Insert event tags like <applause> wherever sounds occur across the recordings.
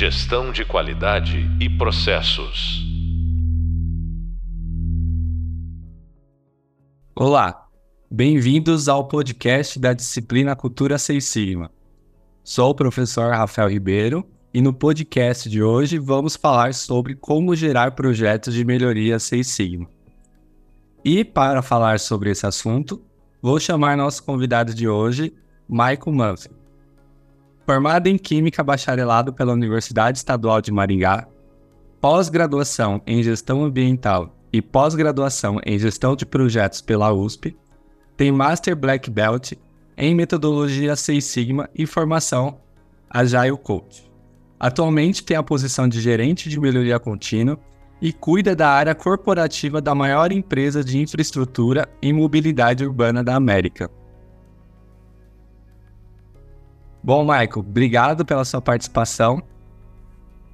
Gestão de qualidade e processos. Olá, bem-vindos ao podcast da disciplina Cultura Seis Sigma. Sou o professor Rafael Ribeiro e no podcast de hoje vamos falar sobre como gerar projetos de melhoria Seis Sigma. E para falar sobre esse assunto, vou chamar nosso convidado de hoje, Michael Muffin. Formado em Química Bacharelado pela Universidade Estadual de Maringá, pós-graduação em Gestão Ambiental e pós-graduação em Gestão de Projetos pela USP, tem Master Black Belt em Metodologia Seis Sigma e formação Agile Coach. Atualmente tem a posição de gerente de melhoria contínua e cuida da área corporativa da maior empresa de infraestrutura e mobilidade urbana da América. Bom, Michael, obrigado pela sua participação.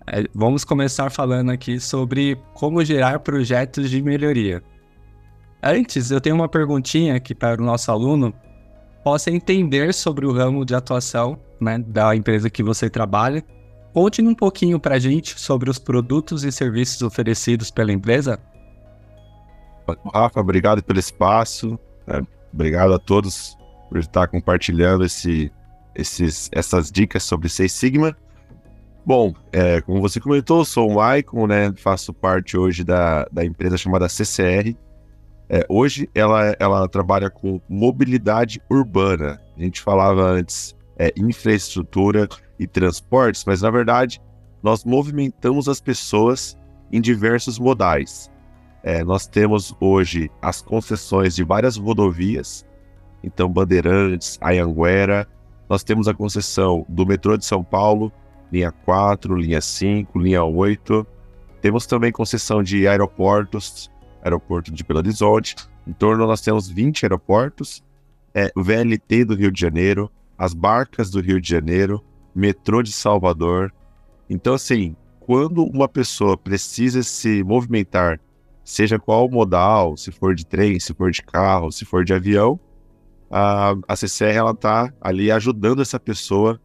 É, vamos começar falando aqui sobre como gerar projetos de melhoria. Antes, eu tenho uma perguntinha aqui para o nosso aluno possa entender sobre o ramo de atuação né, da empresa que você trabalha Conte um pouquinho para a gente sobre os produtos e serviços oferecidos pela empresa. Rafa, obrigado pelo espaço. É, obrigado a todos por estar compartilhando esse, esses, essas dicas sobre Seis Sigma. Bom, é, como você comentou, sou o Maicon, né? Faço parte hoje da, da empresa chamada CCR. É, hoje ela, ela trabalha com mobilidade urbana. A gente falava antes é, infraestrutura e transportes, mas na verdade nós movimentamos as pessoas em diversos modais. É, nós temos hoje as concessões de várias rodovias, então Bandeirantes, Ayanguera, nós temos a concessão do metrô de São Paulo, linha 4, linha 5, linha 8. Temos também concessão de aeroportos, aeroporto de Belo Horizonte. Em torno nós temos 20 aeroportos, é, VLT do Rio de Janeiro, as barcas do Rio de Janeiro, metrô de Salvador. Então, assim, quando uma pessoa precisa se movimentar, seja qual modal, se for de trem, se for de carro, se for de avião, a, a CCR ela está ali ajudando essa pessoa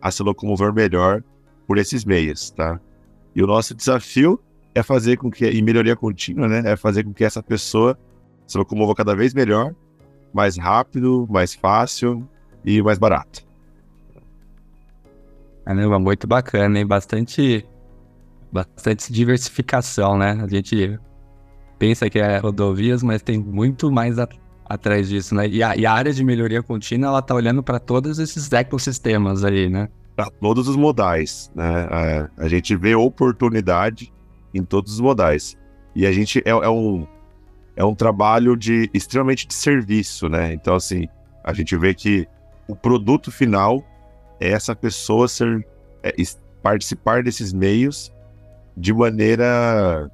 a se locomover melhor por esses meios, tá? E o nosso desafio é fazer com que, e melhoria contínua, né? É fazer com que essa pessoa se locomova cada vez melhor, mais rápido, mais fácil e mais barato. Caramba, muito bacana, hein? Bastante, bastante diversificação, né? A gente pensa que é rodovias, mas tem muito mais atrás disso, né? E a, e a, área de melhoria contínua, ela tá olhando para todos esses ecossistemas aí, né? Para todos os modais, né? A, a, gente vê oportunidade em todos os modais. E a gente é, é um é um trabalho de extremamente de serviço, né? Então assim, a gente vê que o produto final é essa pessoa ser é, participar desses meios de maneira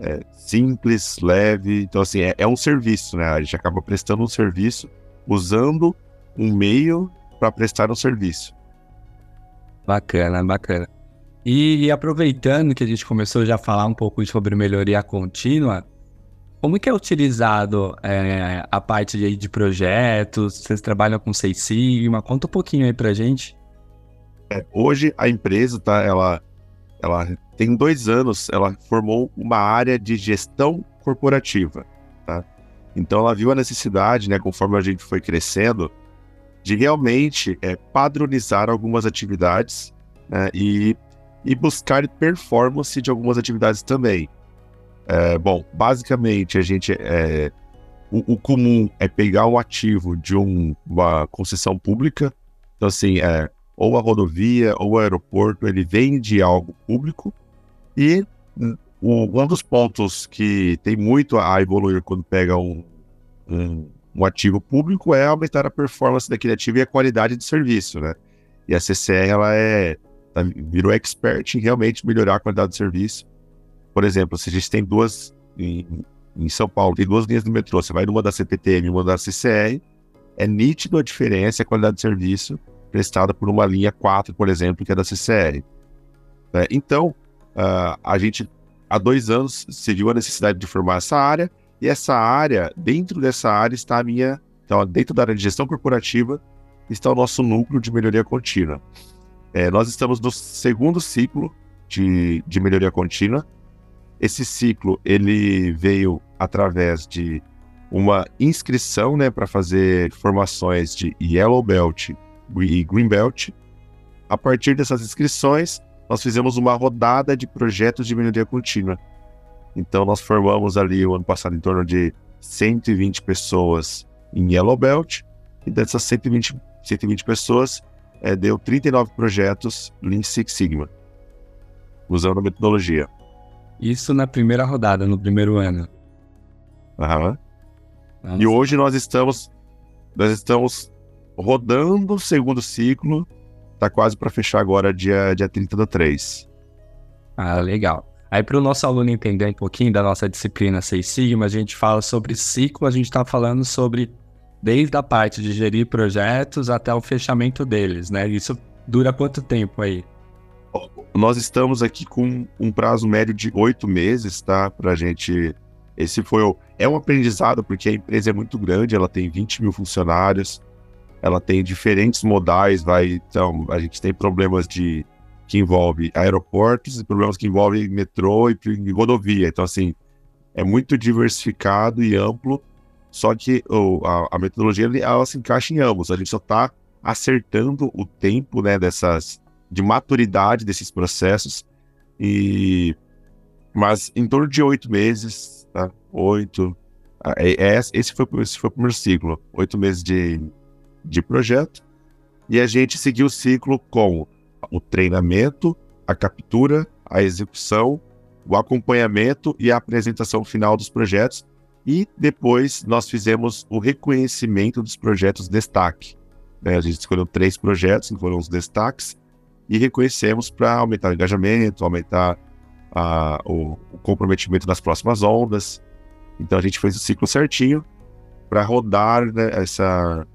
é, simples, leve. Então, assim, é, é, um serviço, né? A gente acaba prestando um serviço usando um meio para prestar um serviço. Bacana, bacana. E, e, aproveitando que a gente começou já a falar um pouco sobre melhoria contínua, como que é utilizado é, a parte de, de, projetos? Vocês trabalham com Seis Sigma? Conta um pouquinho aí pra gente. É, hoje a empresa, tá, ela, ela tem dois anos, ela formou uma área de gestão corporativa, tá? Então ela viu a necessidade, né, conforme a gente foi crescendo, de realmente é, padronizar algumas atividades né, e, e buscar performance de algumas atividades também. É, bom, basicamente a gente é, o, o, comum é pegar um ativo de um, uma concessão pública, então assim, é, ou a rodovia ou o aeroporto ele vende algo público e um dos pontos que tem muito a evoluir quando pega um, um, um ativo público é aumentar a performance daquele ativo e a qualidade de serviço, né? E a CCR ela é virou expert em realmente melhorar a qualidade de serviço por exemplo, se a gente tem duas. Em, em São Paulo, tem duas linhas do metrô, você vai numa da CPTM e uma da CCR, é nítido a diferença a qualidade de serviço prestada por uma linha 4, por exemplo, que é da CCR. É, então, uh, a gente, há dois anos, se viu a necessidade de formar essa área, e essa área, dentro dessa área está a minha, então, dentro da área de gestão corporativa, está o nosso núcleo de melhoria contínua. É, nós estamos no segundo ciclo de, de melhoria contínua. Esse ciclo ele veio através de uma inscrição né, para fazer formações de Yellow Belt e Green Belt. A partir dessas inscrições, nós fizemos uma rodada de projetos de melhoria contínua. Então, nós formamos ali o ano passado em torno de 120 pessoas em Yellow Belt, e dessas 120, 120 pessoas, é, deu 39 projetos Lean Six Sigma, usando a metodologia. Isso na primeira rodada, no primeiro ano. Aham. E hoje nós estamos nós estamos rodando o segundo ciclo, tá quase para fechar agora dia, dia 30 do 3. Ah, legal. Aí para o nosso aluno entender um pouquinho da nossa disciplina 6 Sigma, a gente fala sobre ciclo, a gente está falando sobre desde a parte de gerir projetos até o fechamento deles, né? Isso dura quanto tempo aí? Nós estamos aqui com um prazo médio de oito meses, tá? Para a gente esse foi o, é um aprendizado porque a empresa é muito grande, ela tem 20 mil funcionários, ela tem diferentes modais, vai então a gente tem problemas de que envolve aeroportos e problemas que envolvem metrô e, e rodovia. Então assim é muito diversificado e amplo, só que oh, a, a, metodologia ela se encaixa em ambos. A gente só está acertando o tempo né, dessas de maturidade desses processos e mas em torno de oito meses tá? Oito. Ah, é, é, esse, foi, esse foi o primeiro ciclo. Oito meses de, de projeto. E a gente seguiu o ciclo com o treinamento, a captura, a execução, o acompanhamento e a apresentação final dos projetos. E depois nós fizemos o reconhecimento dos projetos destaque. Né? A gente escolheu três projetos que foram os destaques e reconhecemos para aumentar o engajamento, aumentar a, o, o, comprometimento das próximas ondas. Então a gente fez o ciclo certinho para rodar né, essa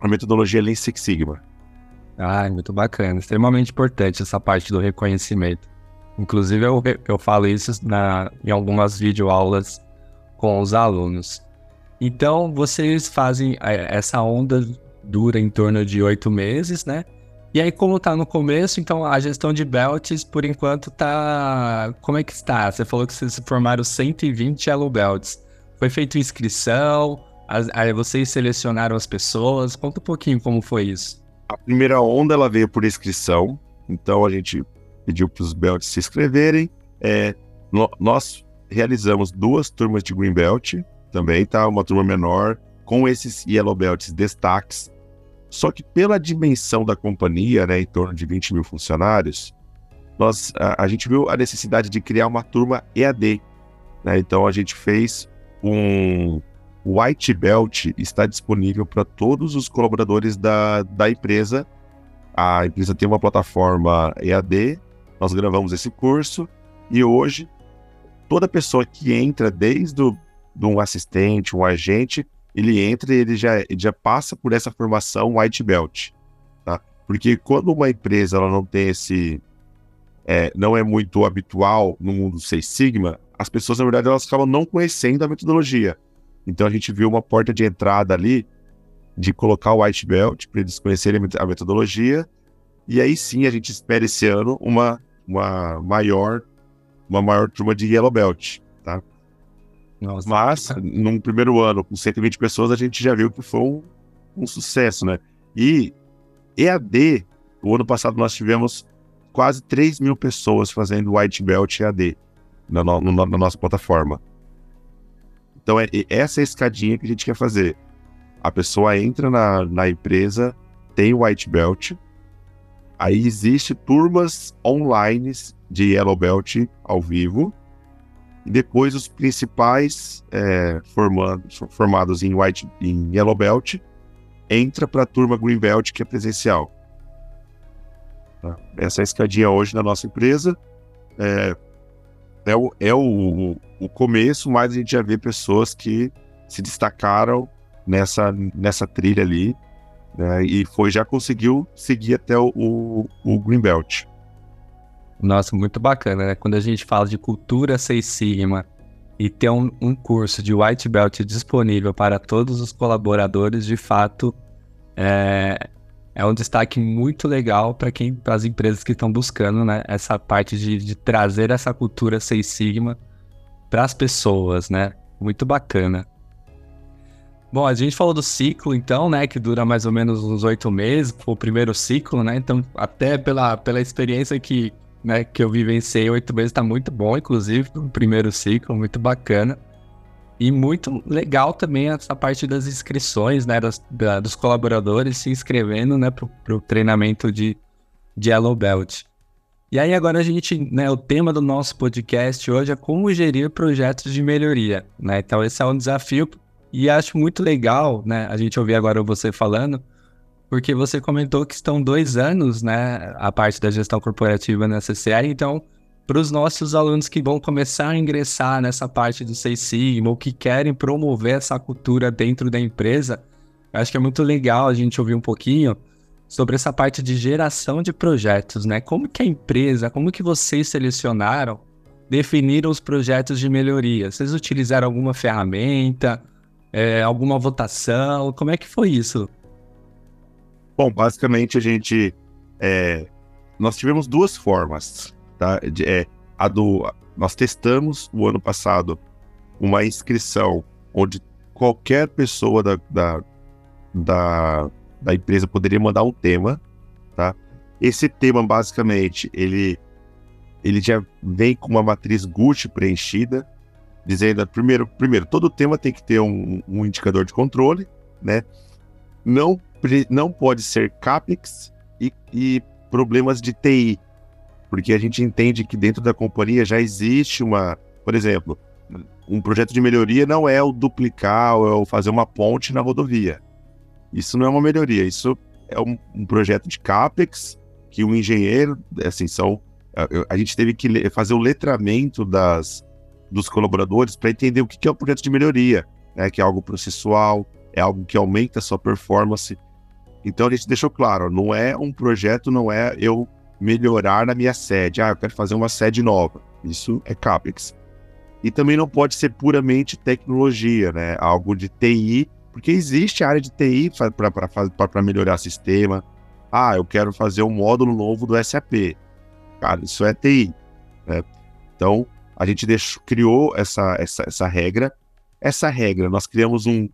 a metodologia Lean Six Sigma. Ah, muito bacana, extremamente importante essa parte do reconhecimento. Inclusive eu, eu falo isso na, em algumas videoaulas com os alunos. Então vocês fazem é, essa onda dura em torno de oito meses, né? E aí, como tá no começo, então a gestão de belts, por enquanto, tá. Como é que está? Você falou que vocês formaram 120 Yellow Belts. Foi feita inscrição? Aí vocês selecionaram as pessoas? Conta um pouquinho como foi isso. A primeira onda ela veio por inscrição, então a gente pediu para os belts se inscreverem. É, no, nós realizamos duas turmas de Green Belt também, tá? Uma turma menor com esses Yellow Belts destaques só que pela dimensão da companhia, né, em torno de 20 mil funcionários, nós, a, a gente viu a necessidade de criar uma turma EAD. Né? Então a gente fez um White Belt, está disponível para todos os colaboradores da, da empresa. A empresa tem uma plataforma EAD, nós gravamos esse curso e hoje toda pessoa que entra, desde o, de um assistente, um agente, ele entra e ele já, ele já passa por essa formação white belt, tá? Porque quando uma empresa ela não tem esse, é, não é muito habitual no mundo Seis Sigma, as pessoas na verdade elas acabam não conhecendo a metodologia. Então a gente viu uma porta de entrada ali de colocar o white belt para eles conhecerem a metodologia e aí sim a gente espera esse ano uma, uma maior uma maior turma de yellow belt, tá? Nossa. Mas, num primeiro ano, com 120 pessoas, a gente já viu que foi um, um sucesso, né? E EAD, o ano passado nós tivemos quase 3 mil pessoas fazendo White Belt EAD na, no, na, na nossa plataforma. Então, é, essa é a escadinha que a gente quer fazer. A pessoa entra na, na empresa, tem White Belt, aí existe turmas online de Yellow Belt ao vivo, e depois os principais é, formados, formados em White em Yellow Belt entra para a turma Green Belt que é presencial. Tá? Essa é a escadinha hoje na nossa empresa. É, é, o, é o, o, começo, mas a gente já vê pessoas que se destacaram nessa, nessa trilha ali né, e foi já conseguiu seguir até o, o, o Green Belt. Nossa, muito bacana, né? Quando a gente fala de cultura Seis Sigma e ter um, um, curso de White Belt disponível para todos os colaboradores, de fato, é, é um destaque muito legal para quem, para as empresas que estão buscando, né, essa parte de, de trazer essa cultura Seis Sigma para as pessoas, né? Muito bacana. Bom, a gente falou do ciclo, então, né, que dura mais ou menos uns oito meses, o primeiro ciclo, né? Então, até pela, pela experiência que, né, que eu vivenciei, oito meses está muito bom, inclusive, o primeiro ciclo, muito bacana. E muito legal também essa parte das inscrições, né, das, da, dos colaboradores se inscrevendo, né, para o treinamento de, de Yellow Belt. E aí agora a gente, né, o tema do nosso podcast hoje é como gerir projetos de melhoria, né? Então esse é um desafio e acho muito legal, né, a gente ouvir agora você falando, porque você comentou que estão dois anos, né, a parte da gestão corporativa na CCR, então para os nossos alunos que vão começar a ingressar nessa parte do Seis Sigma ou que querem promover essa cultura dentro da empresa, acho que é muito legal a gente ouvir um pouquinho sobre essa parte de geração de projetos, né? Como que a empresa, como que vocês selecionaram, definiram os projetos de melhoria? Vocês utilizaram alguma ferramenta, é, alguma votação? Como é que foi isso? Bom, basicamente a gente é, nós tivemos duas formas tá? É, a do, nós testamos o ano passado uma inscrição onde qualquer pessoa da, da, da, da empresa poderia mandar um tema, tá? Esse tema, basicamente, ele, ele já vem com uma matriz Gucci preenchida, dizendo, primeiro, primeiro todo tema tem que ter um, um indicador de controle, né? Não, não pode ser CAPEX e, e problemas de TI, porque a gente entende que dentro da companhia já existe uma, por exemplo, um projeto de melhoria não é o duplicar ou é o fazer uma ponte na rodovia. Isso não é uma melhoria, isso é um, um projeto de CAPEX que o engenheiro, assim, são. A, a gente teve que fazer o letramento das, dos colaboradores para entender o que é o projeto de melhoria, né? que é algo processual, é algo que aumenta a sua performance. Então a gente deixou claro, não é um projeto, não é eu melhorar na minha sede. Ah, eu quero fazer uma sede nova. Isso é CAPEX. E também não pode ser puramente tecnologia, né? Algo de TI, porque existe área de TI para melhorar sistema. Ah, eu quero fazer um módulo novo do SAP. Cara, isso é TI. Né? Então, a gente deixou, criou essa, essa, essa regra. Essa regra, nós criamos um,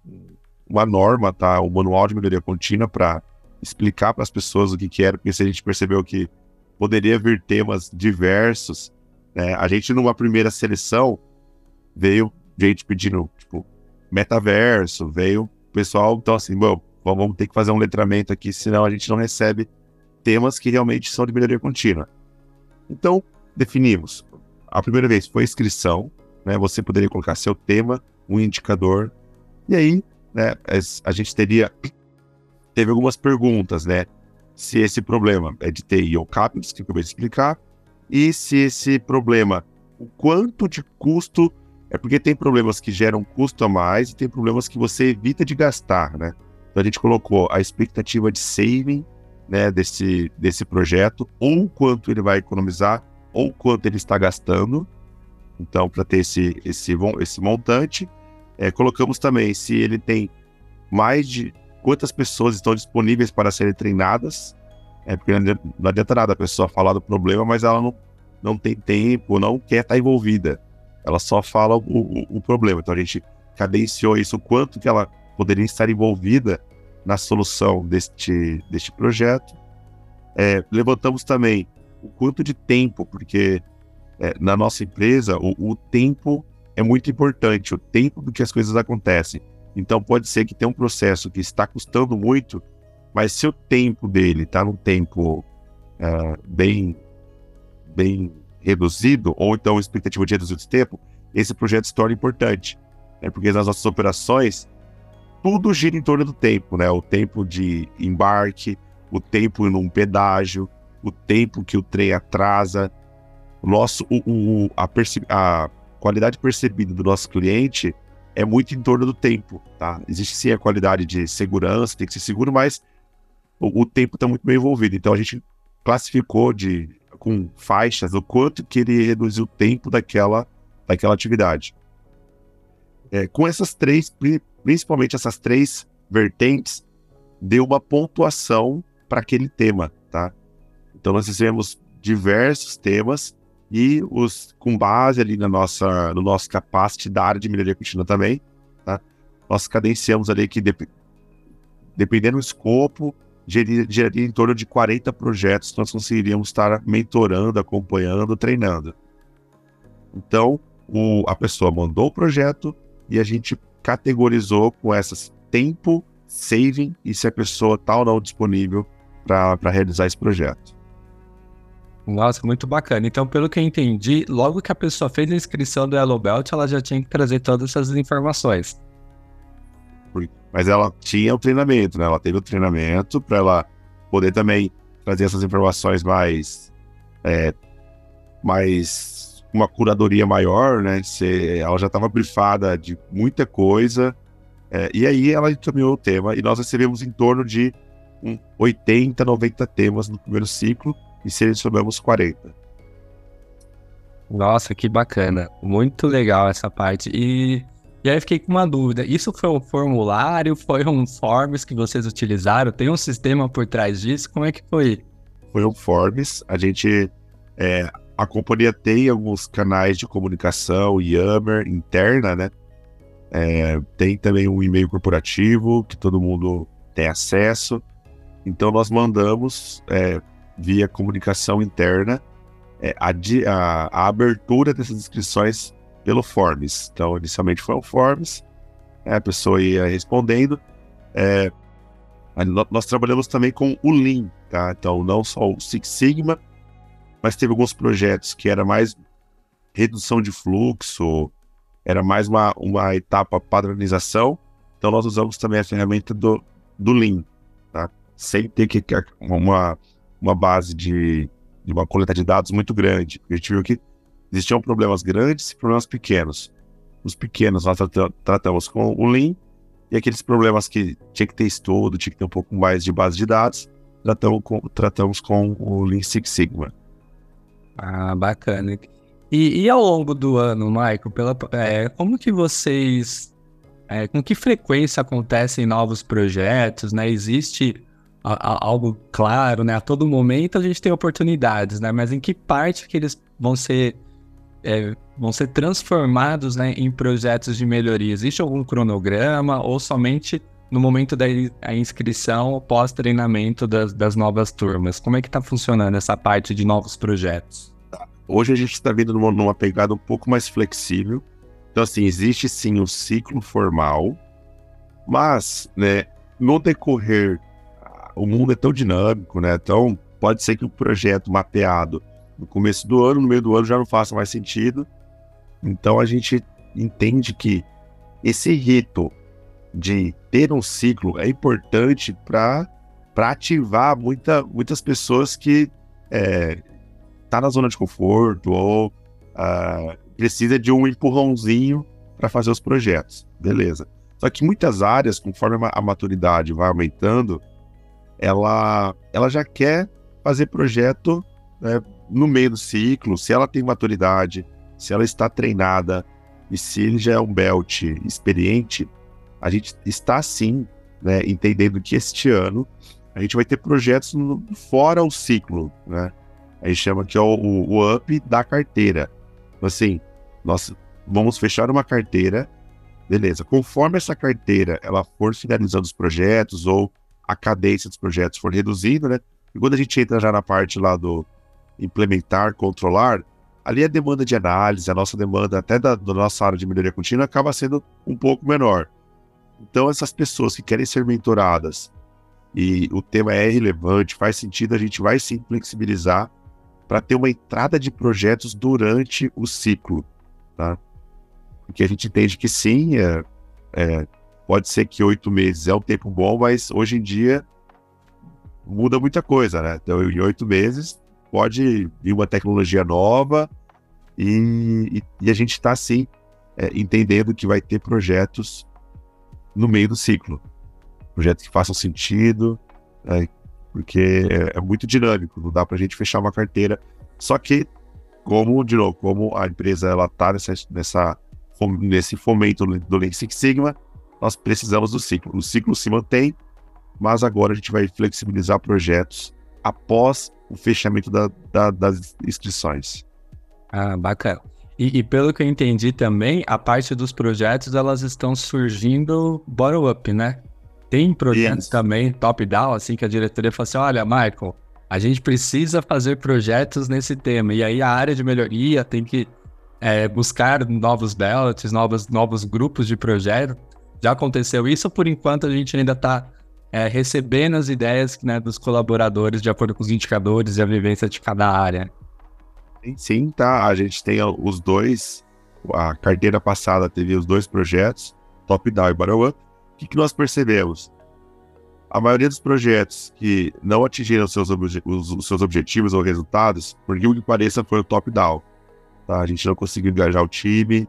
uma norma, tá? Um manual de melhoria contínua para explicar para as pessoas o que, que era, porque se a gente percebeu que poderia vir temas diversos. Né? A gente, numa primeira seleção, veio gente pedindo, tipo, metaverso, veio pessoal, então assim, bom, vamos ter que fazer um letramento aqui, senão a gente não recebe temas que realmente são de melhoria contínua. Então, definimos. A primeira vez foi inscrição, né? Você poderia colocar seu tema, um indicador, e aí, né, a gente teria teve algumas perguntas, né? Se esse problema é de TI ou CAPEX, que eu de explicar, e se esse problema, o quanto de custo, é porque tem problemas que geram custo a mais e tem problemas que você evita de gastar, né? Então a gente colocou a expectativa de saving, né, desse, desse projeto, ou quanto ele vai economizar, ou quanto ele está gastando, então para ter esse, esse, esse montante, é, colocamos também se ele tem mais de quantas pessoas estão disponíveis para serem treinadas. É porque não adianta nada a pessoa falar do problema, mas ela não, não tem tempo, não quer estar envolvida. Ela só fala o, o, o problema. Então a gente cadenciou isso, o quanto que ela poderia estar envolvida na solução deste, deste projeto. É, levantamos também o quanto de tempo, porque é, na nossa empresa o, o, tempo é muito importante, o tempo do que as coisas acontecem. Então pode ser que tenha um processo que está custando muito, mas se o tempo dele está num tempo uh, bem, bem reduzido, ou então expectativa de reduzir o tempo, esse projeto se torna importante. Né? Porque nas nossas operações, tudo gira em torno do tempo, né? O tempo de embarque, o tempo num pedágio, o tempo que o trem atrasa, nosso, o, o a, a qualidade percebida do nosso cliente é muito em torno do tempo, tá? Existe sim a qualidade de segurança, tem que ser seguro, mas o, o tempo está muito bem envolvido. Então a gente classificou de com faixas o quanto que ele reduziu o tempo daquela, daquela atividade. É, com essas três, principalmente essas três vertentes, deu uma pontuação para aquele tema, tá? Então nós recebemos diversos temas e os com base ali na nossa no nosso capacity da área de melhoria contínua também, tá? Nós cadenciamos ali que dep dependendo do escopo, geraria, geraria em torno de 40 projetos que nós conseguiríamos estar mentorando, acompanhando, treinando. Então, o, a pessoa mandou o projeto e a gente categorizou com essas tempo, saving e se a pessoa está ou não disponível para realizar esse projeto. Nossa, muito bacana. Então, pelo que eu entendi, logo que a pessoa fez a inscrição do Yellow Belt, ela já tinha que trazer todas essas informações. Mas ela tinha o treinamento, né? Ela teve o treinamento para ela poder também trazer essas informações mais, é, mais uma curadoria maior, né? Se, ela já estava brifada de muita coisa. É, e aí ela encaminhou o tema e nós recebemos em torno de um 80, 90 temas no primeiro ciclo e selecionamos 40. Nossa, que bacana. Muito legal essa parte. E, e aí fiquei com uma dúvida. Isso foi um formulário? Foi um forms que vocês utilizaram? Tem um sistema por trás disso? Como é que foi? Foi um forms. A gente... É, a companhia tem alguns canais de comunicação, Yammer, interna, né? É, tem também um e-mail corporativo que todo mundo tem acesso. Então nós mandamos é, via comunicação interna é, a, a, a, abertura dessas inscrições pelo Forms. Então, inicialmente foi o Forms, né, a pessoa ia respondendo. É, nós trabalhamos também com o Lean, tá? Então, não só o Six Sigma, mas teve alguns projetos que era mais redução de fluxo, era mais uma, uma etapa padronização. Então, nós usamos também a ferramenta do, do Lean, tá? Sem ter que uma uma base de, de uma coleta de dados muito grande. A gente viu que existiam problemas grandes e problemas pequenos. Os pequenos nós tratamos com o Lean e aqueles problemas que tinha que ter estudo, tinha que ter um pouco mais de base de dados, tratamos com, tratamos com o Lean Six Sigma. Ah, bacana. E, e ao longo do ano, Michael, pela, é, como que vocês, é, com que frequência acontecem novos projetos, né? Existe a, a, algo claro, né? A todo momento a gente tem oportunidades, né? Mas em que parte que eles vão ser é, vão ser transformados né, em projetos de melhoria? Existe algum cronograma ou somente no momento da inscrição pós-treinamento das, das, novas turmas? Como é que está funcionando essa parte de novos projetos? Hoje a gente está vindo numa, numa, pegada um pouco mais flexível. Então, assim, existe sim um ciclo formal, mas né, no decorrer o mundo é tão dinâmico, né? Então, pode ser que o projeto mapeado no começo do ano, no meio do ano, já não faça mais sentido. Então, a gente entende que esse rito de ter um ciclo é importante para ativar muita, muitas pessoas que é, tá na zona de conforto ou uh, precisa de um empurrãozinho para fazer os projetos. Beleza. Só que muitas áreas, conforme a maturidade vai aumentando, ela, ela já quer fazer projeto né, no meio do ciclo, se ela tem maturidade, se ela está treinada e se ele já é um belt experiente, a gente está sim né, entendendo que este ano a gente vai ter projetos no, fora o ciclo, né? A gente chama que é o, o, up da carteira. Então, assim, nós vamos fechar uma carteira, beleza. Conforme essa carteira ela for finalizando os projetos ou a cadência dos projetos for reduzindo, né? E quando a gente entra já na parte lá do implementar, controlar, ali a demanda de análise, a nossa demanda até da, da nossa área de melhoria contínua acaba sendo um pouco menor. Então, essas pessoas que querem ser mentoradas e o tema é relevante, faz sentido, a gente vai sim flexibilizar para ter uma entrada de projetos durante o ciclo, tá? Porque a gente entende que sim, é, é, Pode ser que oito meses é um tempo bom, mas hoje em dia muda muita coisa, né? Então, em oito meses pode vir uma tecnologia nova e, e, e a gente está, sim, é, entendendo que vai ter projetos no meio do ciclo. Projetos que façam sentido, é, porque é, é, muito dinâmico, não dá para a gente fechar uma carteira. Só que, como, de novo, como a empresa está nessa, nessa, nesse fomento do Lean Six Sigma, nós precisamos do ciclo. O ciclo se mantém mas agora a gente vai flexibilizar projetos após o fechamento da, da, das inscrições. Ah, bacana. E, e, pelo que eu entendi também, a parte dos projetos elas estão surgindo bottom-up, né? Tem projetos também top-down, assim, que a diretoria fala assim: olha, Michael, a gente precisa fazer projetos nesse tema. E aí a área de melhoria tem que é, buscar novos ballots, novos, novos grupos de projeto. Já aconteceu isso, por enquanto a gente ainda está é, recebendo as ideias né, dos colaboradores de acordo com os indicadores e a vivência de cada área. Sim, tá. A gente tem os dois. A carteira passada teve os dois projetos, Top Down e Bottom Up. O que, que nós percebemos? A maioria dos projetos que não atingiram seus os, os, seus objetivos ou resultados, por que pareça, foi o top-down. Tá? A gente não conseguiu engajar o time.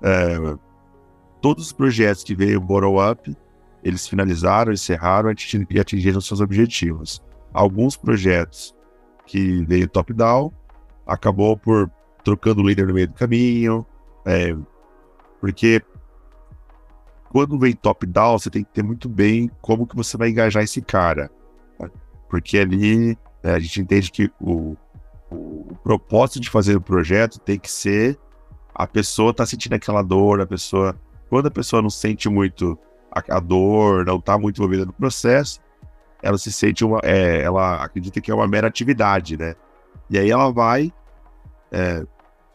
É, todos os projetos que veio bottom-up, eles finalizaram, encerraram e atingiram seus objetivos. Alguns projetos que veio top-down, acabou por trocando o líder no meio do caminho, é, porque quando vem top-down, você tem que ter muito bem como que você vai engajar esse cara. Né? Porque ali né, a gente entende que o, o, o, propósito de fazer o projeto tem que ser a pessoa tá sentindo aquela dor, a pessoa. Quando a pessoa não sente muito a, a dor, não tá muito envolvida no processo, ela se sente uma. É, ela acredita que é uma mera atividade, né? E aí ela vai é,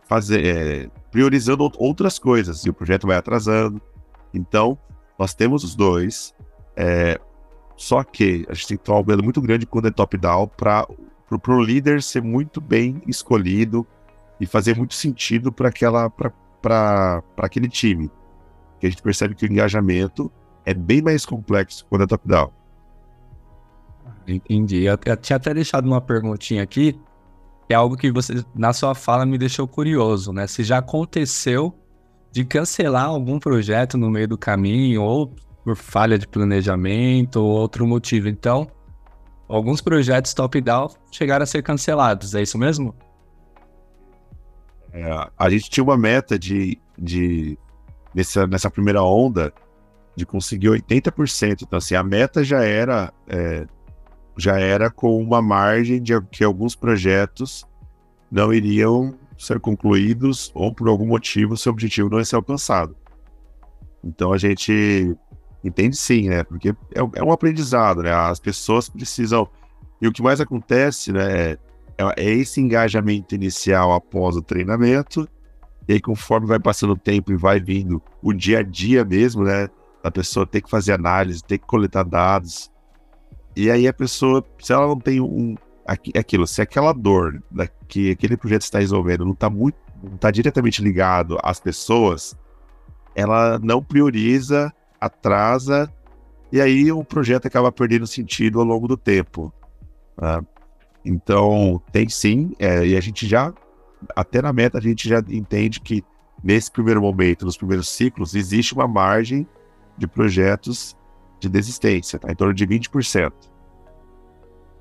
fazer, é, priorizando outras coisas, e o projeto vai atrasando. Então, nós temos os dois, é, só que a gente tem que tomar um cuidado muito grande quando é top-down para o líder ser muito bem escolhido e fazer muito sentido para aquele time. Que a gente percebe que o engajamento é bem mais complexo quando é top-down. Entendi. Eu, eu tinha até deixado uma perguntinha aqui é algo que você, na sua fala, me deixou curioso, né? Se já aconteceu de cancelar algum projeto no meio do caminho, ou por falha de planejamento, ou outro motivo. Então, alguns projetos top-down chegaram a ser cancelados, é isso mesmo? É, a gente tinha uma meta de, de nessa, nessa primeira onda de conseguir 80%. Então, assim, a meta já era é, já era com uma margem de que alguns projetos não iriam ser concluídos ou por algum motivo seu objetivo não ia ser alcançado. Então a gente entende sim, né? Porque é, é um aprendizado, né? As pessoas precisam. E o que mais acontece, né? É, é esse engajamento inicial após o treinamento. E aí, conforme vai passando o tempo e vai vindo o dia a dia mesmo, né? A pessoa tem que fazer análise, tem que coletar dados, e aí a pessoa, se ela não tem um. Aquilo, se aquela dor da, que aquele projeto está resolvendo não está muito. não está diretamente ligado às pessoas, ela não prioriza, atrasa, e aí o projeto acaba perdendo sentido ao longo do tempo. Né? Então, tem sim, é, e a gente já, até na meta, a gente já entende que nesse primeiro momento, nos primeiros ciclos, existe uma margem de projetos de desistência, tá? em torno de 20%.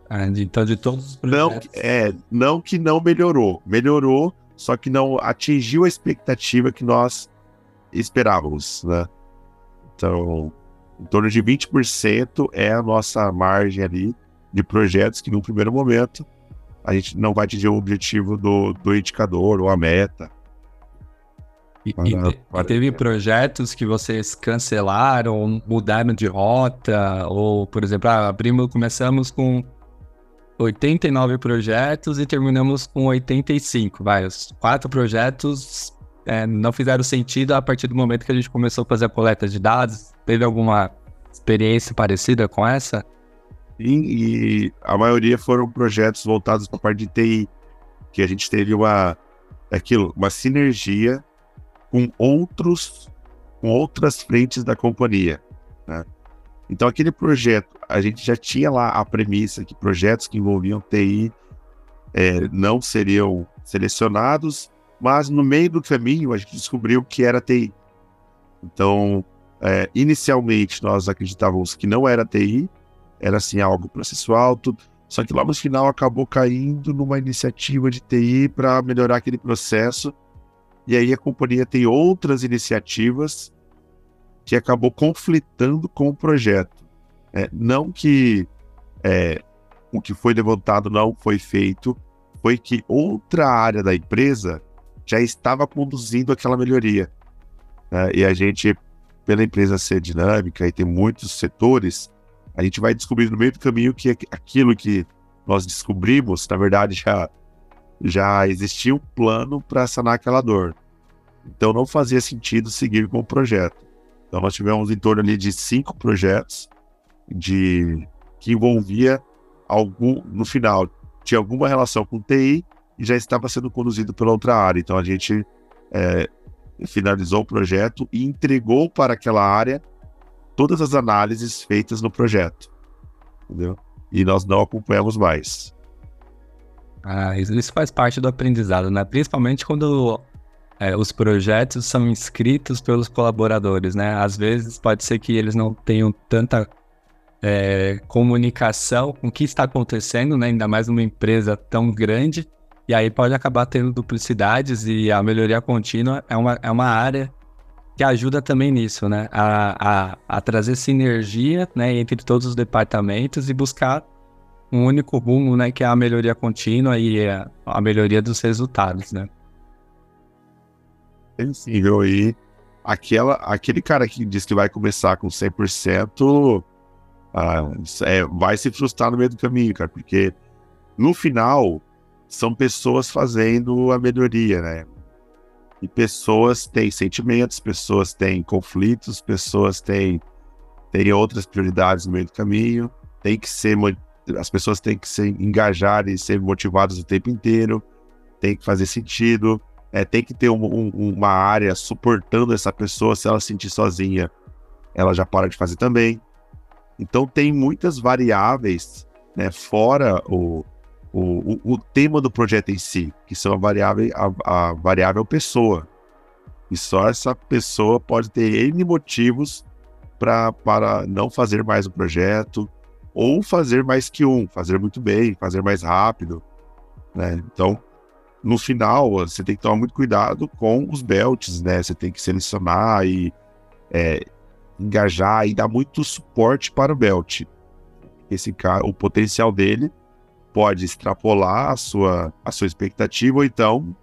Ah, então, de todos os projetos... Não, é, não que não melhorou. Melhorou, só que não atingiu a expectativa que nós esperávamos, né? Então, em torno de 20% é a nossa margem ali de projetos que, no primeiro momento, a gente não vai atingir o objetivo do, do indicador ou a meta. E, para, e, para... e, teve projetos que vocês cancelaram, mudaram de rota, ou, por exemplo, ah, abrimos, começamos com 89 projetos e terminamos com 85. Vai, os quatro projetos é, não fizeram sentido a partir do momento que a gente começou a fazer a coleta de dados. Teve alguma experiência parecida com essa? E a maioria foram projetos voltados para a parte de TI, que a gente teve uma aquilo, uma sinergia com outros com outras frentes da companhia. Né? Então aquele projeto, a gente já tinha lá a premissa que projetos que envolviam TI é, não seriam selecionados, mas no meio do caminho a gente descobriu que era TI. Então, é, inicialmente nós acreditávamos que não era TI, era assim algo processual, tudo, só que lá no final acabou caindo numa iniciativa de TI para melhorar aquele processo e aí a companhia tem outras iniciativas que acabou conflitando com o projeto. É, não que é, o que foi levantado não foi feito, foi que outra área da empresa já estava conduzindo aquela melhoria. Né? E a gente, pela empresa ser dinâmica e ter muitos setores, a gente vai descobrir no meio do caminho que aquilo que nós descobrimos, na verdade, já, já existia um plano para sanar aquela dor. Então não fazia sentido seguir com o projeto. Então nós tivemos em torno ali de cinco projetos de que envolvia algum no final tinha alguma relação com TI e já estava sendo conduzido pela outra área. Então a gente é, finalizou o projeto e entregou para aquela área todas as análises feitas no projeto, entendeu? E nós não acompanhamos mais. Ah, isso faz parte do aprendizado, né? Principalmente quando é, os projetos são inscritos pelos colaboradores, né? Às vezes pode ser que eles não tenham tanta é, comunicação com o que está acontecendo, né? Ainda mais numa empresa tão grande. E aí pode acabar tendo duplicidades e a melhoria contínua é uma, é uma área que ajuda também nisso, né? A, a, a trazer sinergia né, entre todos os departamentos e buscar um único rumo, né? Que é a melhoria contínua e a, a melhoria dos resultados, né? sensível aí. Aquela, aquele cara que diz que vai começar com 100%, ah, é, vai se frustrar no meio do caminho, cara, porque no final são pessoas fazendo a melhoria, né? E pessoas têm sentimentos, pessoas têm conflitos, pessoas têm, têm outras prioridades no meio do caminho. Tem que ser as pessoas têm que se engajar e ser motivadas o tempo inteiro. Tem que fazer sentido. É, tem que ter um, um, uma área suportando essa pessoa. Se ela se sentir sozinha, ela já para de fazer também. Então tem muitas variáveis, né, fora o, o, o, o tema do projeto em si, que são a variável, a, a variável pessoa. E só essa pessoa pode ter N motivos pra, para não fazer mais o projeto, ou fazer mais que um, fazer muito bem, fazer mais rápido. Né? Então, no final, você tem que tomar muito cuidado com os belts, né? Você tem que selecionar e é, engajar e dar muito suporte para o belt. Esse cara, o potencial dele pode extrapolar a sua, a sua expectativa ou então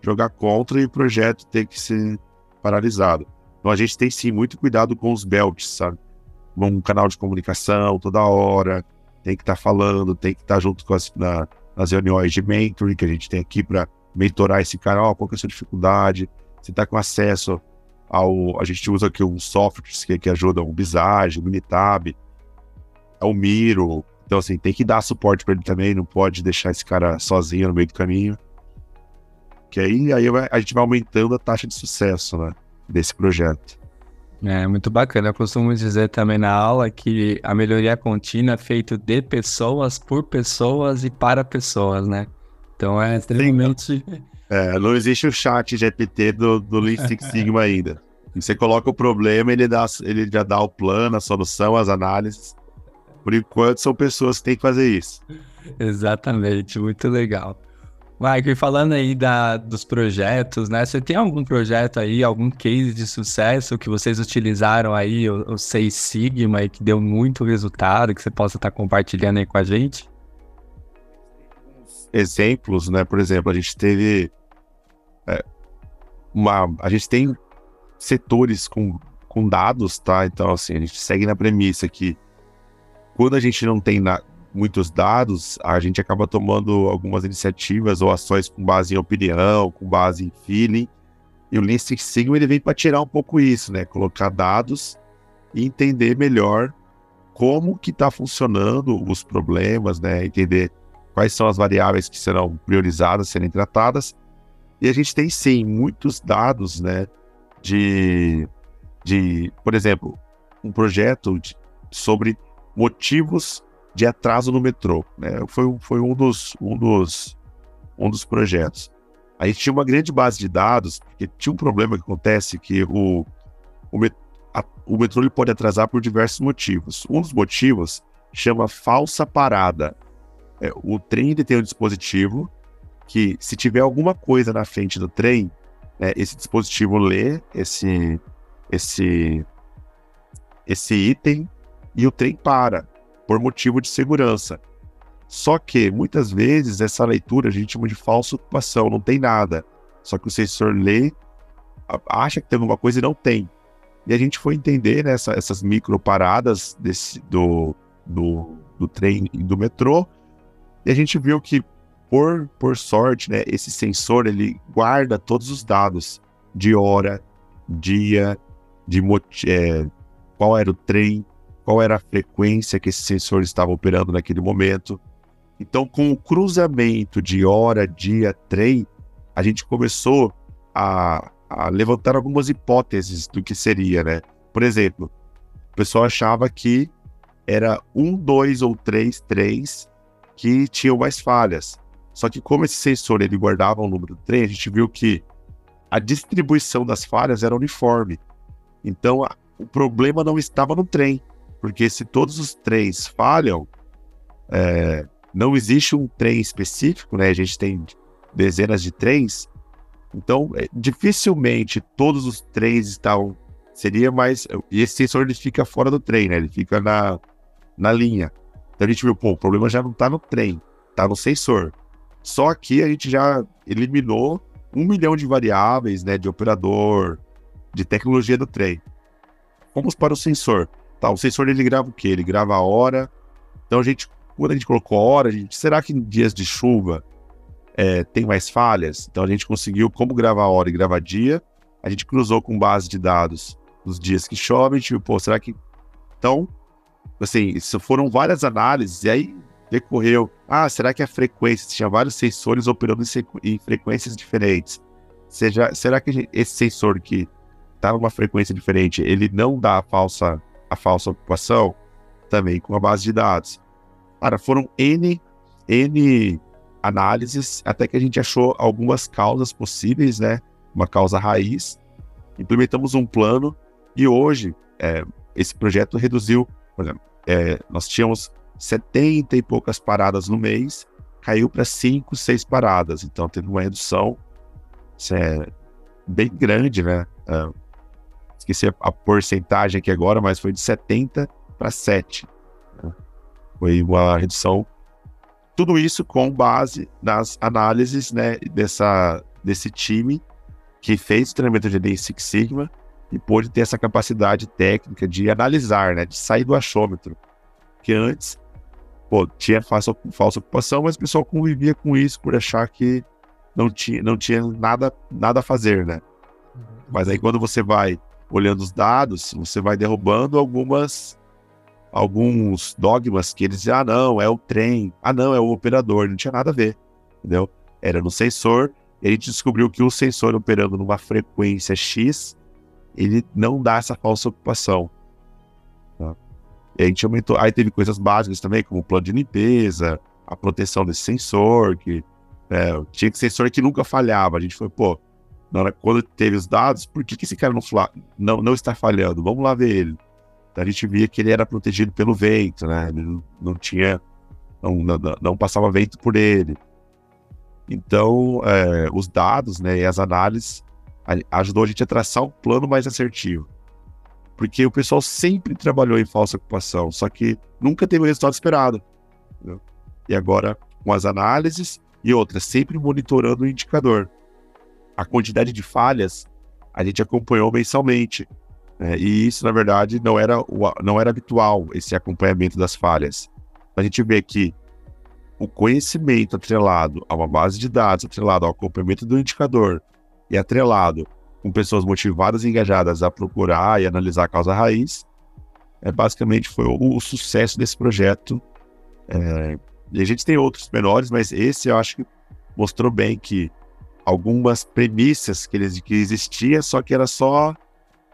jogar contra e o projeto ter que ser paralisado. Então a gente tem sim muito cuidado com os belts, sabe? Um canal de comunicação toda hora, tem que estar tá falando, tem que estar tá junto com as, na, nas reuniões de mentoring que a gente tem aqui para mentorar esse cara, ó, qual que é a sua dificuldade, você está com acesso ao. A gente usa aqui uns softwares que, que ajudam o Visage, o Minitab, o Miro. Então, assim, tem que dar suporte para ele também, não pode deixar esse cara sozinho no meio do caminho. Que aí, aí a gente vai aumentando a taxa de sucesso né, desse projeto. É muito bacana. Eu costumo dizer também na aula que a melhoria contínua é feita de pessoas, por pessoas e para pessoas, né? Então é extremamente. É, não existe o chat GPT do, do Lean Six <laughs> Sigma ainda. Você coloca o problema, ele, dá, ele já dá o plano, a solução, as análises. Por enquanto, são pessoas que têm que fazer isso. Exatamente, muito legal. Mike, falando aí da, dos projetos, né? Você tem algum projeto aí, algum case de sucesso que vocês utilizaram aí, o, o Seis Sigma, e que deu muito resultado, que você possa estar compartilhando aí com a gente? Exemplos, né? Por exemplo, a gente teve é, uma. A gente tem setores com, com dados, tá? Então, assim, a gente segue na premissa que quando a gente não tem na, muitos dados, a gente acaba tomando algumas iniciativas ou ações com base em opinião, com base em feeling. E o Lean Six Sigma ele vem para tirar um pouco isso, né? Colocar dados e entender melhor como que está funcionando os problemas, né? Entender quais são as variáveis que serão priorizadas, serem tratadas. E a gente tem sim muitos dados, né? De, de por exemplo, um projeto de, sobre motivos de atraso no metrô. Né? Foi, foi um, dos, um, dos, um dos projetos. A gente tinha uma grande base de dados, porque tinha um problema que acontece que o, o, met, a, o metrô ele pode atrasar por diversos motivos. Um dos motivos chama falsa parada. É, o trem tem um dispositivo que, se tiver alguma coisa na frente do trem, é, esse dispositivo lê esse, esse, esse item e o trem para, por motivo de segurança. Só que, muitas vezes, essa leitura a gente chama de falsa ocupação, não tem nada. Só que o sensor lê, acha que tem alguma coisa e não tem. E a gente foi entender né, essa, essas micro paradas desse, do, do, do trem e do metrô, e a gente viu que, por, por sorte, né, esse sensor ele guarda todos os dados de hora, dia, de é, qual era o trem, qual era a frequência que esse sensor estava operando naquele momento. Então, com o cruzamento de hora, dia, trem, a gente começou a, a levantar algumas hipóteses do que seria, né? Por exemplo, o pessoal achava que era um, dois ou três trens que tinham mais falhas. Só que como esse sensor ele guardava o número do trem, a gente viu que a distribuição das falhas era uniforme. Então, a, o problema não estava no trem, porque se todos os trens falham, é, não existe um trem específico, né? A gente tem dezenas de trens, então é, dificilmente todos os trens estão seria mais e esse sensor ele fica fora do trem, né? Ele fica na, na linha. Então a gente viu, pô, o problema já não está no trem, está no sensor. Só que a gente já eliminou um milhão de variáveis, né, de operador, de tecnologia do trem. Vamos para o sensor. Tá, o sensor ele grava o quê? Ele grava a hora. Então a gente, quando a gente colocou a hora, a gente, será que em dias de chuva é, tem mais falhas? Então a gente conseguiu, como gravar hora e gravar dia, a gente cruzou com base de dados nos dias que chove, a viu, pô, será que. Então, assim, foram várias análises, e aí decorreu, ah, será que a frequência, tinha vários sensores operando em, em frequências diferentes. Seja, será que esse sensor que está numa frequência diferente, ele não dá a falsa, a falsa ocupação? Também com a base de dados. Cara, foram N, N análises até que a gente achou algumas causas possíveis, né? Uma causa raiz. Implementamos um plano e hoje é, esse projeto reduziu, por exemplo, é, nós tínhamos 70 e poucas paradas no mês, caiu para 5, 6 paradas. Então teve uma redução é, bem grande, né? Esqueci a, a, porcentagem aqui agora, mas foi de 70 para 7. Né? Foi uma redução. Tudo isso com base nas análises né, dessa, desse time que fez o treinamento de Lean Six Sigma e pôde ter essa capacidade técnica de analisar, né, de sair do achômetro. Que antes pô, tinha falsa, falsa ocupação, mas o pessoal convivia com isso por achar que não tinha, não tinha nada, nada a fazer, né? Uhum. Mas aí quando você vai olhando os dados, você vai derrubando algumas alguns dogmas que eles dizem, ah não, é o trem, ah não, é o operador, não tinha nada a ver, entendeu? Era no sensor, e a gente descobriu que o sensor operando numa frequência X, ele não dá essa falsa ocupação. E a gente aumentou. Aí teve coisas básicas também, como o plano de limpeza, a proteção desse sensor, que é, tinha que sensor que nunca falhava. A gente foi, pô, na hora, quando teve os dados, por que, que esse cara não, não, não está falhando? Vamos lá ver ele. Então a gente via que ele era protegido pelo vento, né? Ele não, não tinha. Não, não, não, passava vento por ele. Então, é, os dados né, e as análises ajudou a gente a traçar um plano mais assertivo porque o pessoal sempre trabalhou em falsa ocupação, só que nunca teve o resultado esperado. Entendeu? E agora, com as análises e outras, sempre monitorando o indicador. A quantidade de falhas a gente acompanhou mensalmente. Né? E isso, na verdade, não era, não era habitual, esse acompanhamento das falhas. A gente vê que o conhecimento atrelado a uma base de dados, atrelado ao acompanhamento do indicador e atrelado com pessoas motivadas e engajadas a procurar e analisar a causa raiz, é, basicamente foi o, o sucesso desse projeto. É, e a gente tem outros menores, mas esse eu acho que mostrou bem que algumas premissas que, eles, que existia, só que era só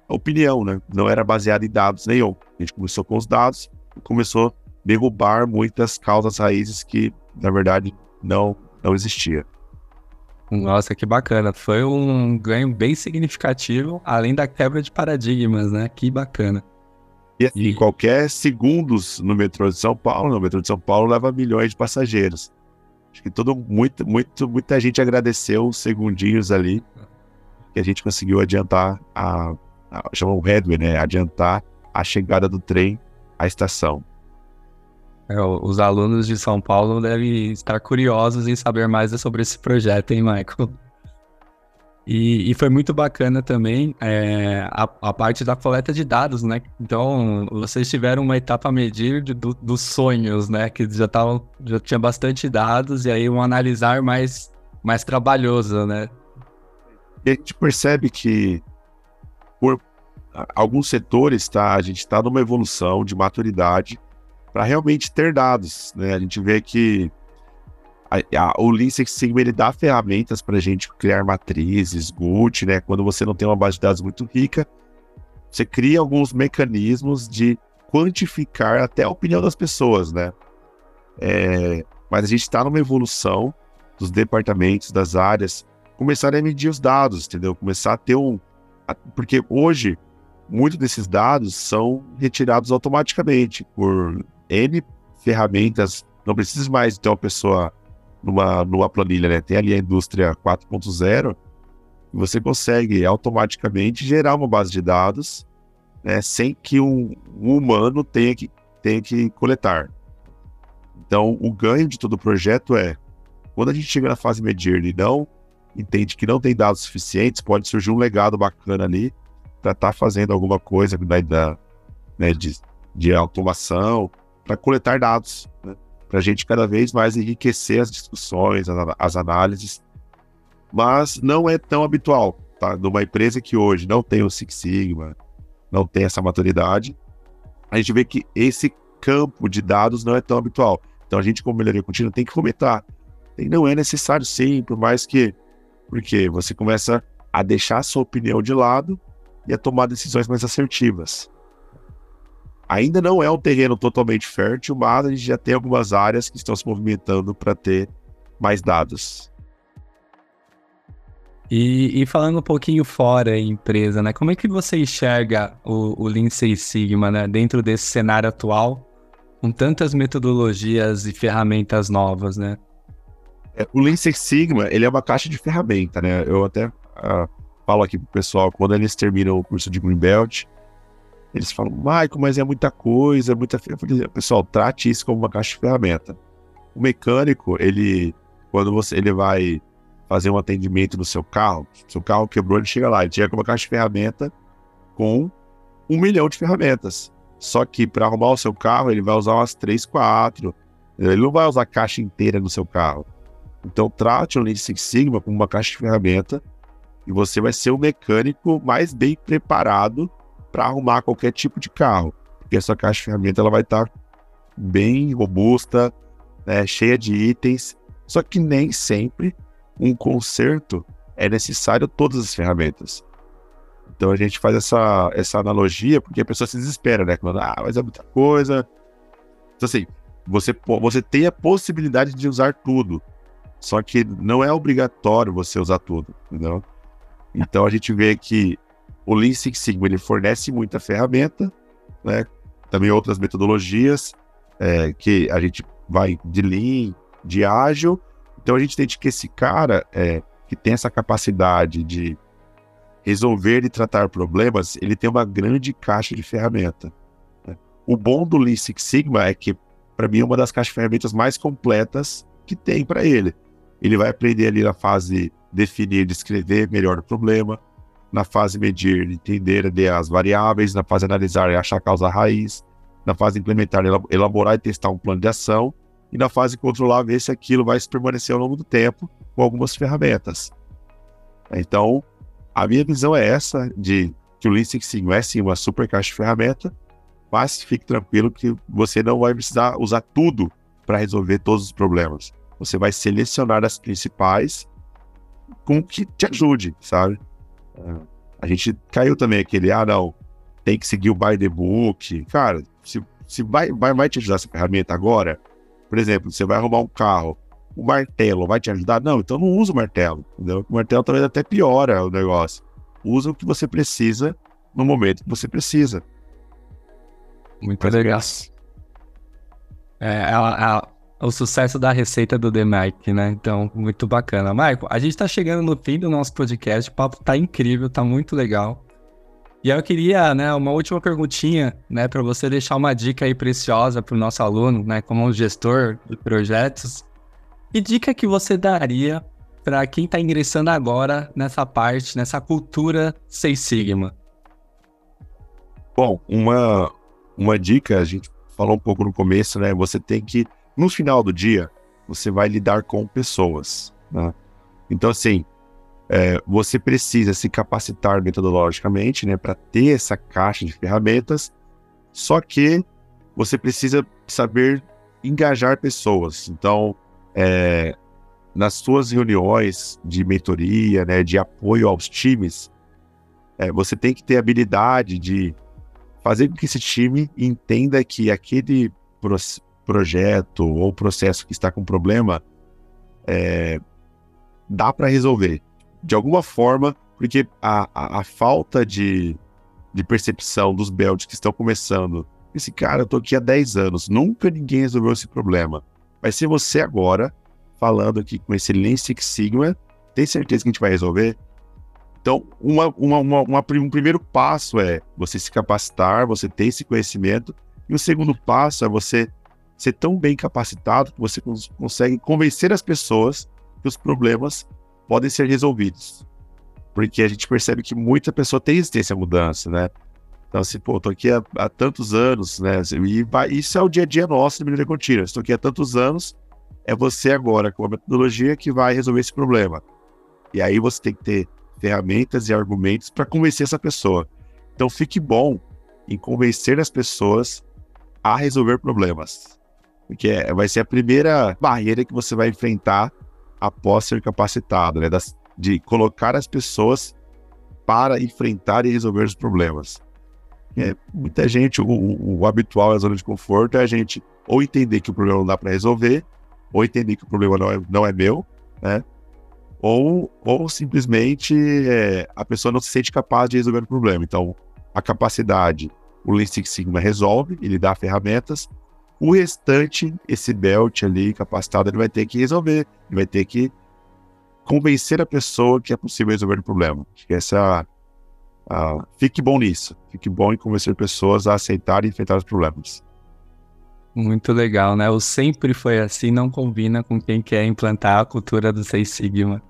opinião, né? Não era baseado em dados nenhum. A gente começou com os dados e começou a derrubar muitas causas raízes que, na verdade, não, não existia. Nossa, que bacana. Foi um ganho bem significativo, além da quebra de paradigmas, né? Que bacana. E, assim, e... qualquer segundos no metrô de São Paulo, no metrô de São Paulo leva milhões de passageiros. Acho que todo, muito, muito, muita gente agradeceu os segundinhos ali que a gente conseguiu adiantar a, a chama o headway, né? Adiantar a chegada do trem a estação. É, os alunos de São Paulo devem estar curiosos em saber mais sobre esse projeto, hein, Michael? E, e foi muito bacana também é, a, a, parte da coleta de dados, né? Então, vocês tiveram uma etapa a medir de, do, dos sonhos, né? Que já, tavam, já tinha bastante dados e aí um analisar mais, mais trabalhoso, né? E a gente percebe que por alguns setores, tá, a gente está numa evolução de maturidade para realmente ter dados, né? A gente vê que a, a, o Lean Six Sigma ele dá ferramentas para a gente criar matrizes, GUT, né? Quando você não tem uma base de dados muito rica, você cria alguns mecanismos de quantificar até a opinião das pessoas, né? É, mas a gente está numa evolução dos departamentos, das áreas, começar a medir os dados, entendeu? Começar a ter um. A, porque hoje, muitos desses dados são retirados automaticamente por N ferramentas. Não precisa mais ter uma pessoa numa, numa planilha, né? Tem ali a indústria 4.0 e você consegue automaticamente gerar uma base de dados né, sem que um, um, humano tenha que, tenha que coletar. Então, o ganho de todo o projeto é, quando a gente chega na fase medir e não entende que não tem dados suficientes, pode surgir um legado bacana ali para estar tá fazendo alguma coisa da, da né, de, de automação, para coletar dados. Né? Para a gente cada vez mais enriquecer as discussões, as, as, análises. Mas não é tão habitual, tá? Numa empresa que hoje não tem o Six Sigma, não tem essa maturidade, a gente vê que esse campo de dados não é tão habitual. Então a gente, como melhoria contínua, tem que fomentar. E não é necessário sim, por mais que. Porque você começa a deixar a sua opinião de lado e a tomar decisões mais assertivas. Ainda não é um terreno totalmente fértil, mas a gente já tem algumas áreas que estão se movimentando para ter mais dados. E, e, falando um pouquinho fora empresa, né? Como é que você enxerga o, o Lean Six Sigma, né? Dentro desse cenário atual, com tantas metodologias e ferramentas novas, né? É, o Lean Six Sigma, ele é uma caixa de ferramenta, né? Eu até uh, falo aqui pro pessoal, quando eles terminam o curso de Greenbelt, eles falam, Michael, mas é muita coisa, muita. Eu pessoal, trate isso como uma caixa de ferramenta. O mecânico, ele, quando você ele vai fazer um atendimento no seu carro, seu carro quebrou, ele chega lá, ele chega com uma caixa de ferramenta com um milhão de ferramentas. Só que para arrumar o seu carro, ele vai usar umas três, quatro. Ele não vai usar a caixa inteira no seu carro. Então, trate o Lean Six Sigma como uma caixa de ferramenta e você vai ser o mecânico mais bem preparado para arrumar qualquer tipo de carro, porque essa caixa de ferramenta ela vai estar tá bem robusta, né, cheia de itens, só que nem sempre um conserto é necessário todas as ferramentas. Então a gente faz essa, essa analogia porque a pessoa se desespera, né? Quando, ah, mas é muita coisa. Então, assim, você, você tem a possibilidade de usar tudo, só que não é obrigatório você usar tudo, entendeu? Então a gente vê que o Lean Six Sigma ele fornece muita ferramenta, né? Também outras metodologias é, que a gente vai de Lean, de ágil. Então a gente entende que esse cara é, que tem essa capacidade de resolver e tratar problemas, ele tem uma grande caixa de ferramenta. Né? O bom do Lean Six Sigma é que, para mim, é uma das caixas de ferramentas mais completas que tem para ele. Ele vai aprender ali na fase definir, descrever melhor o problema, na fase medir, entender as variáveis, na fase analisar e achar a causa raiz, na fase implementar, elaborar e testar um plano de ação, e na fase controlar, ver se aquilo vai permanecer ao longo do tempo com algumas ferramentas. Então, a minha visão é essa, de que o Lean Six Sigma é sim uma super caixa de ferramenta, mas fique tranquilo que você não vai precisar usar tudo para resolver todos os problemas. Você vai selecionar as principais com que te ajude, sabe? A gente caiu também aquele, ah, não, tem que seguir o by the book. Cara, se, se vai, vai, vai te ajudar essa ferramenta agora, por exemplo, você vai arrumar um carro, o martelo vai te ajudar? Não, então não usa o martelo, entendeu? O martelo talvez até piora o negócio. Usa o que você precisa no momento que você precisa. Muito legal. É, a, a, o sucesso da receita do The Mike, né? Então, muito bacana. Michael, a gente tá chegando no fim do nosso podcast, o papo tá incrível, tá muito legal. E eu queria, né, uma última perguntinha, né, para você deixar uma dica aí preciosa para o nosso aluno, né, como um gestor de projetos. Que dica que você daria para quem está ingressando agora nessa parte, nessa cultura Seis Sigma? Bom, uma, uma dica, a gente falou um pouco no começo, né? Você tem que, no final do dia, você vai lidar com pessoas, né? Então, assim, é, você precisa se capacitar metodologicamente, né, para ter essa caixa de ferramentas, só que você precisa saber engajar pessoas. Então, é, nas suas reuniões de mentoria, né, de apoio aos times, é, você tem que ter habilidade de fazer com que esse time entenda que aquele projeto ou processo que está com problema é, dá para resolver de alguma forma, porque a, a, a falta de, de percepção dos belts que estão começando. Esse cara, eu tô aqui há 10 anos, nunca ninguém resolveu esse problema. Vai ser você agora, falando aqui com esse Lean Six Sigma, tem certeza que a gente vai resolver? Então, uma, uma, uma, uma, um primeiro passo é você se capacitar, você ter esse conhecimento, e o segundo passo é você ser tão bem capacitado que você cons consegue convencer as pessoas que os problemas podem ser resolvidos. Porque a gente percebe que muita pessoa tem resistência à mudança, né? Então, assim, pô, tô aqui há, há tantos anos, né? E vai, isso é o dia a dia nosso de melhoria contínua. Estou aqui há tantos anos, é você agora, com a metodologia, que vai resolver esse problema. E aí você tem que ter ferramentas e argumentos para convencer essa pessoa. Então, fique bom em convencer as pessoas a resolver problemas. Porque é, vai ser a primeira barreira que você vai enfrentar após ser capacitado, né? Das, de colocar as pessoas para enfrentar e resolver os problemas. É, muita gente, o, o, o habitual é a zona de conforto é a gente ou entender que o problema não dá para resolver, ou entender que o problema não é, não é meu, né? Ou, ou simplesmente é, a pessoa não se sente capaz de resolver o problema. Então, a capacidade, o Lean Six Sigma resolve, ele dá ferramentas, o restante, esse belt ali capacitado, ele vai ter que resolver, ele vai ter que convencer a pessoa que é possível resolver o problema. Essa. Uh, fique bom nisso. Fique bom em convencer pessoas a aceitar e enfrentar os problemas. Muito legal, né? O sempre foi assim não combina com quem quer implantar a cultura do Seis Sigma.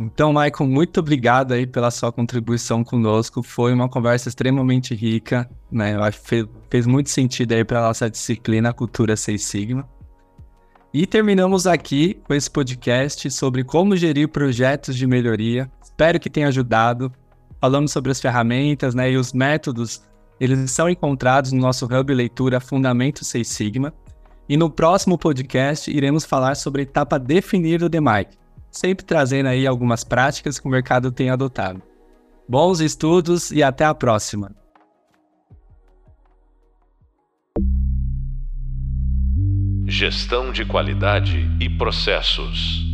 Então, Michael, muito obrigado aí pela sua contribuição conosco. Foi uma conversa extremamente rica, né? Eu acho que fez, muito sentido aí para nossa disciplina Cultura Seis Sigma. E terminamos aqui com esse podcast sobre como gerir projetos de melhoria. Espero que tenha ajudado. Falamos sobre as ferramentas, né, e os métodos. Eles são encontrados no nosso Hub Leitura Fundamento Seis Sigma. E no próximo podcast iremos falar sobre a etapa definir do DMAIC sempre trazendo aí algumas práticas que o mercado tem adotado. Bons estudos e até a próxima! Gestão de qualidade e processos.